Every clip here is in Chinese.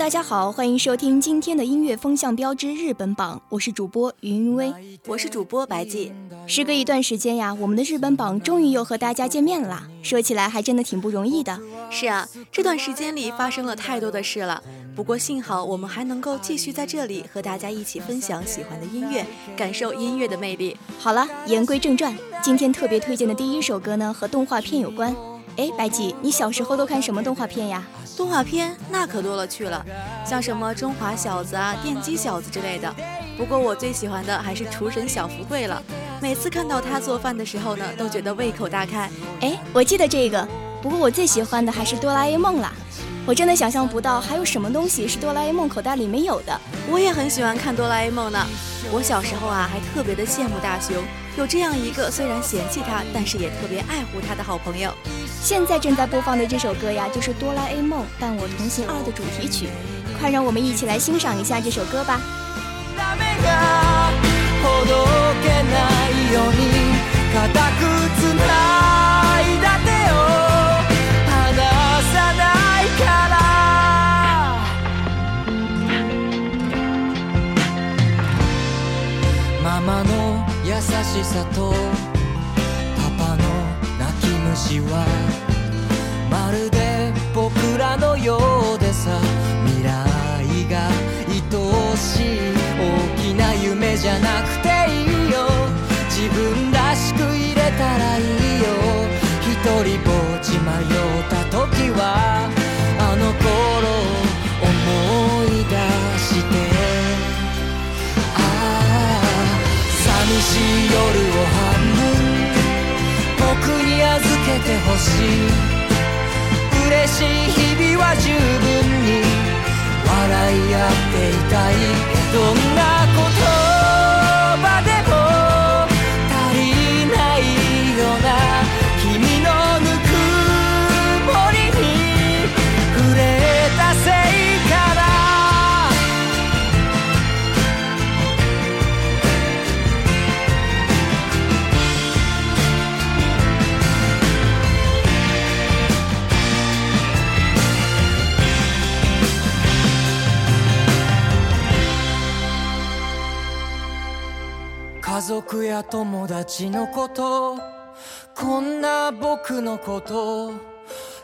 大家好，欢迎收听今天的音乐风向标之日本榜，我是主播云云薇，我是主播白季。时隔一段时间呀，我们的日本榜终于又和大家见面了。说起来还真的挺不容易的。是啊，这段时间里发生了太多的事了。不过幸好我们还能够继续在这里和大家一起分享喜欢的音乐，感受音乐的魅力。好了，言归正传，今天特别推荐的第一首歌呢，和动画片有关。哎，白吉，你小时候都看什么动画片呀？动画片那可多了去了，像什么中华小子啊、电击小子之类的。不过我最喜欢的还是厨神小福贵了，每次看到他做饭的时候呢，都觉得胃口大开。哎，我记得这个，不过我最喜欢的还是哆啦 A 梦啦。我真的想象不到还有什么东西是哆啦 A 梦口袋里没有的。我也很喜欢看哆啦 A 梦呢，我小时候啊还特别的羡慕大雄，有这样一个虽然嫌弃他，但是也特别爱护他的好朋友。现在正在播放的这首歌呀，就是《哆啦 A 梦伴我同行二》的主题曲，快让我们一起来欣赏一下这首歌吧。私はまるで僕らのようでさ未来が愛しい大きな夢じゃなくていいよ自分らしくいれたらいいよ一人ぼっち迷った時はあの頃思い出してああ寂しい夜けてほしい嬉しい日々は十分に笑い合っていたいどんな友達のことこんな僕のこと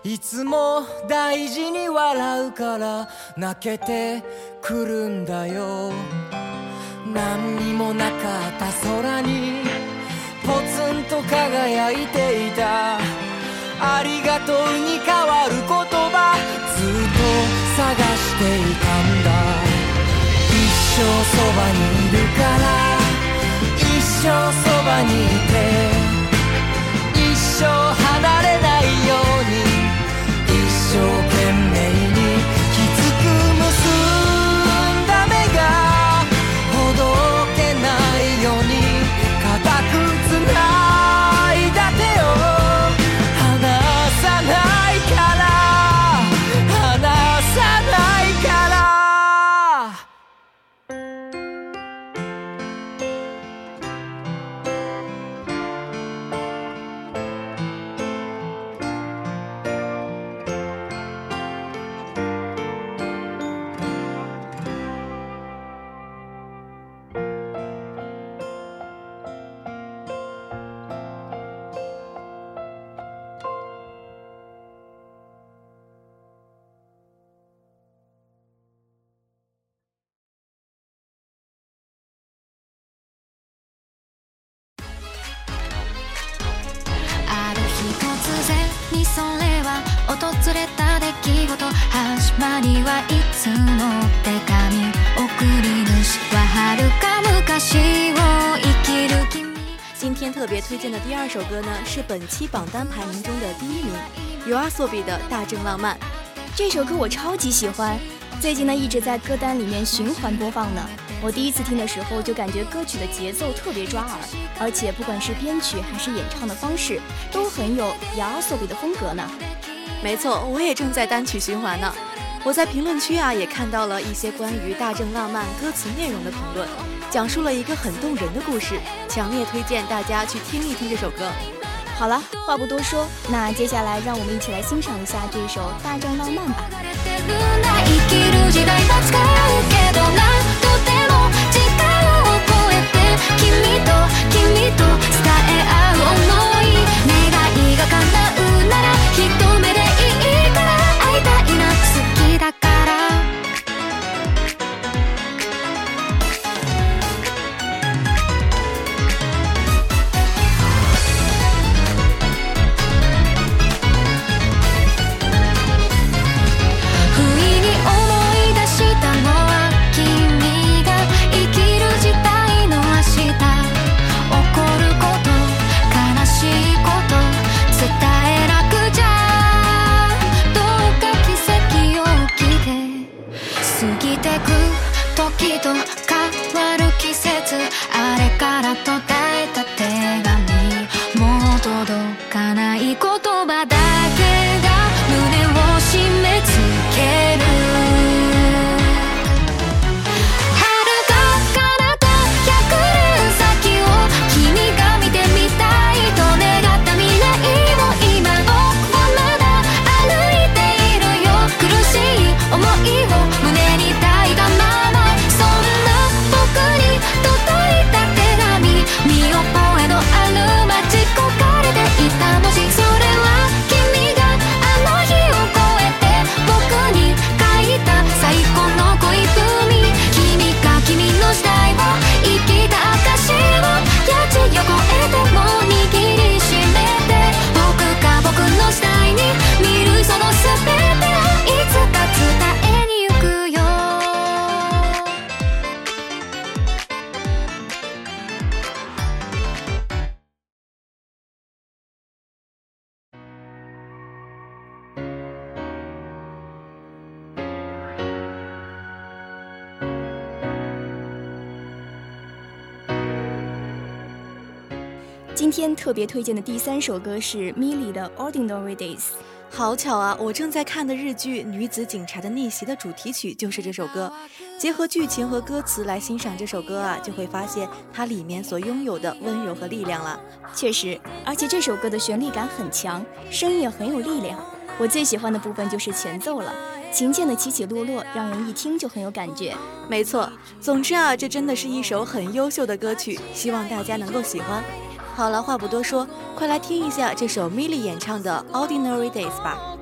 いつも大事に笑うから泣けてくるんだよ何にもなかった空にポツンと輝いていたありがとうに変わる言葉ずっと探していたんだ一生そばにいるからそばにいて」今天特别推荐的第二首歌呢，是本期榜单排名中的第一名，You so b 比的大正浪漫。这首歌我超级喜欢，最近呢一直在歌单里面循环播放呢。我第一次听的时候就感觉歌曲的节奏特别抓耳，而且不管是编曲还是演唱的方式，都很有 s o 比的风格呢。没错，我也正在单曲循环呢。我在评论区啊，也看到了一些关于《大正浪漫》歌词内容的评论，讲述了一个很动人的故事，强烈推荐大家去听一听这首歌。好了，话不多说，那接下来让我们一起来欣赏一下这首《大正浪漫》吧。特别推荐的第三首歌是 Milly 的《Ordinary Days》。好巧啊，我正在看的日剧《女子警察的逆袭》的主题曲就是这首歌。结合剧情和歌词来欣赏这首歌啊，就会发现它里面所拥有的温柔和力量了。确实，而且这首歌的旋律感很强，声音也很有力量。我最喜欢的部分就是前奏了，琴键的起起落落让人一听就很有感觉。没错，总之啊，这真的是一首很优秀的歌曲，希望大家能够喜欢。好了，话不多说，快来听一下这首 Milly 演唱的《Ordinary Days》吧。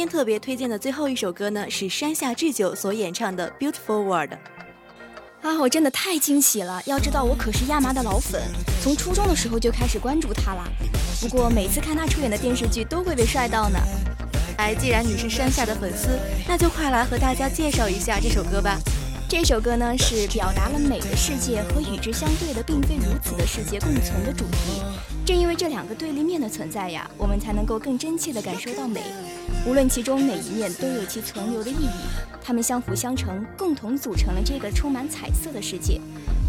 今天特别推荐的最后一首歌呢，是山下智久所演唱的《Beautiful World》啊！我真的太惊喜了。要知道，我可是亚麻的老粉，从初中的时候就开始关注他了。不过每次看他出演的电视剧，都会被帅到呢。哎，既然你是山下的粉丝，那就快来和大家介绍一下这首歌吧。这首歌呢，是表达了美的世界和与之相对的并非如此的世界共存的主题。正因为这两个对立面的存在呀，我们才能够更真切地感受到美。无论其中哪一面都有其存留的意义，它们相辅相成，共同组成了这个充满彩色的世界。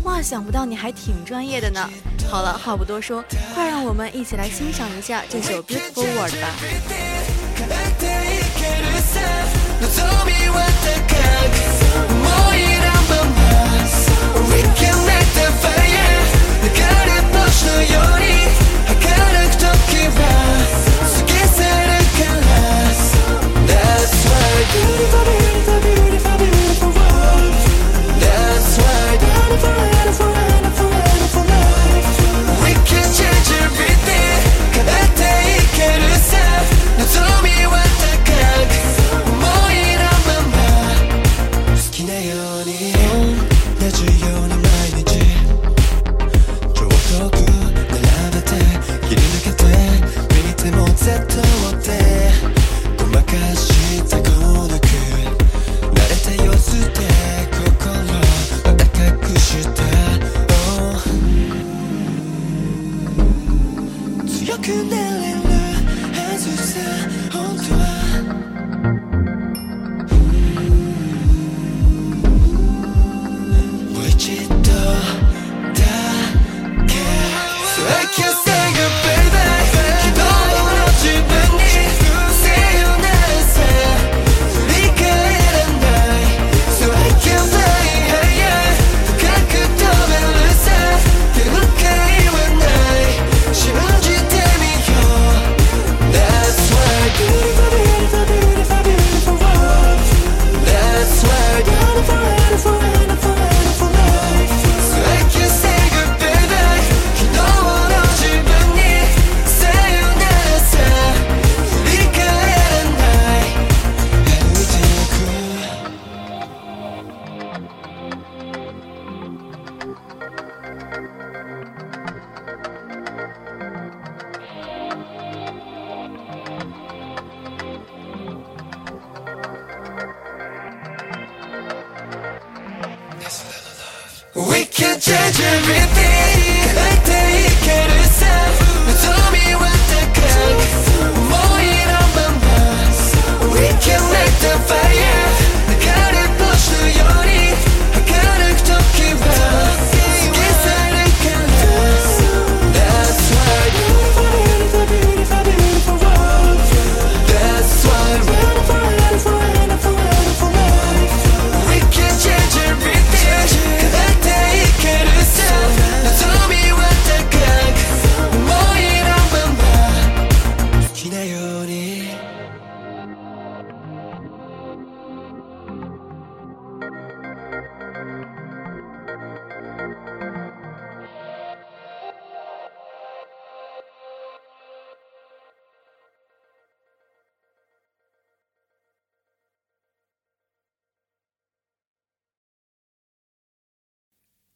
哇，想不到你还挺专业的呢！好了，话不多说，快让我们一起来欣赏一下这首 Beautiful World 吧。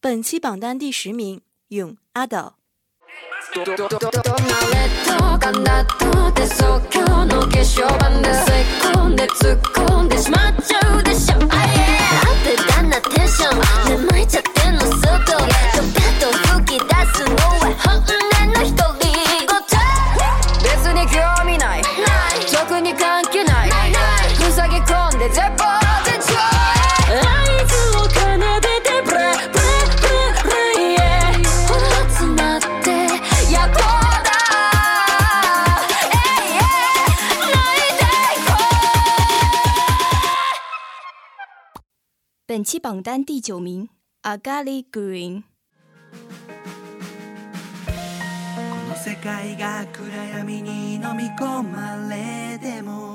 本期榜单第十名，咏阿斗。別に興榜单第九名，Agali Green。この世界が暗闇に飲み込まれても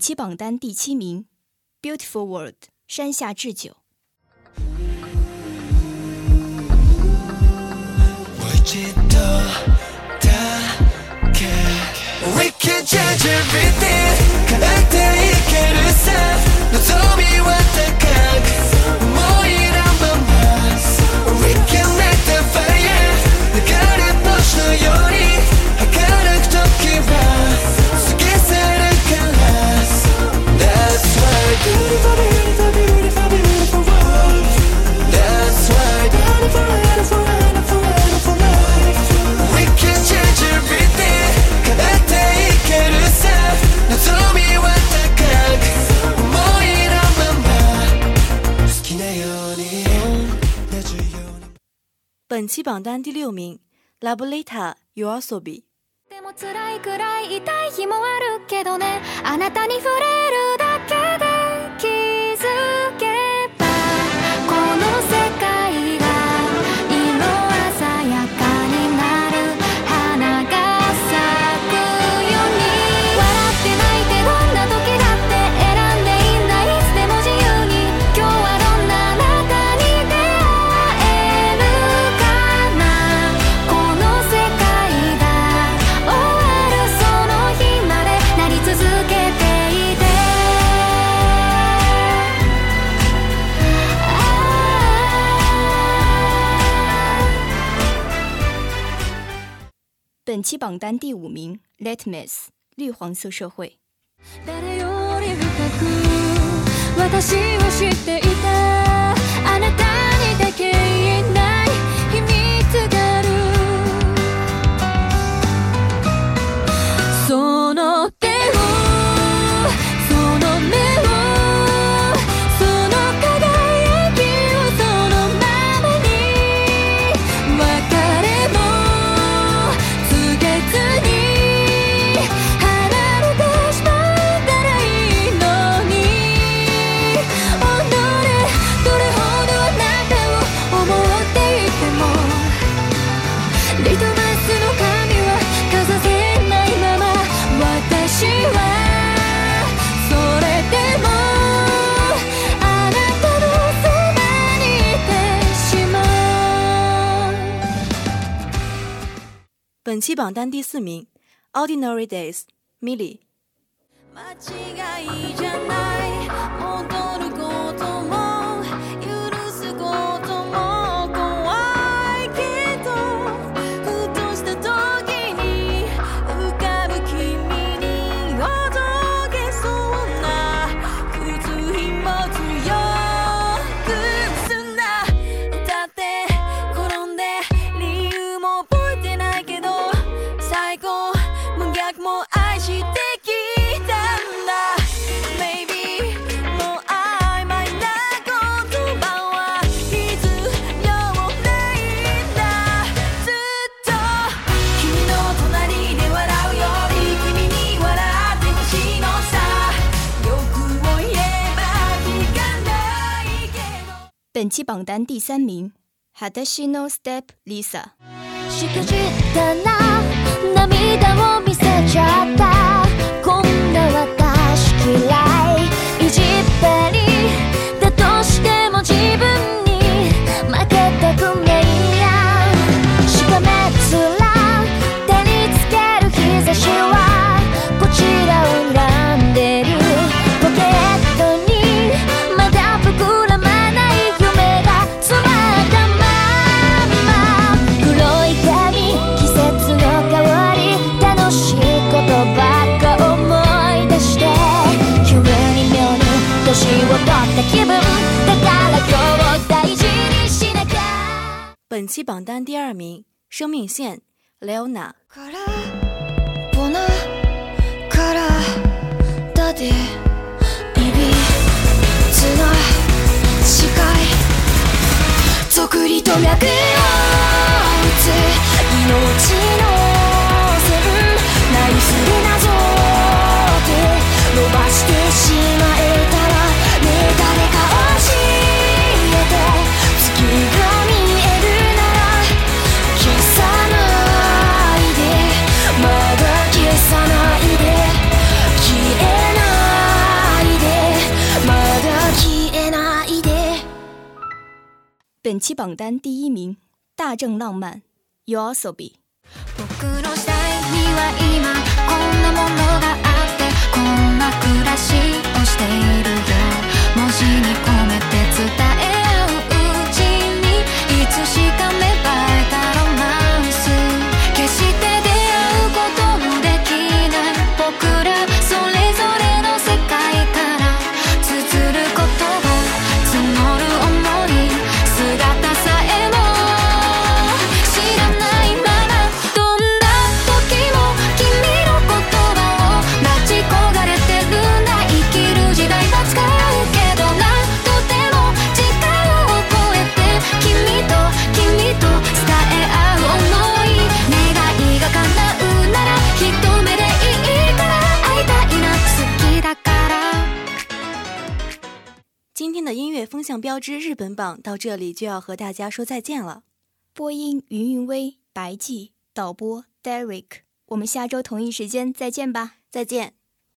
期榜单第七名，《Beautiful World》山下智久。七榜单第六名，La Boleta，You Also Be。本期榜单第五名，《Letmes》绿黄色社会。期榜单第四名，《Ordinary Days》Milly。本期榜单第三名，Hadashino Step Lisa。eu te ataco. 期榜单第二名，《生命线》Leona。と脈を打つ命のセなりすぎな本期榜单第一名，大正浪漫 y o s o b i よ文字に込めて伝え合ううちにいつしか目风向标之日本榜到这里就要和大家说再见了。播音：云云薇、白季，导播：Derek。我们下周同一时间再见吧，再见。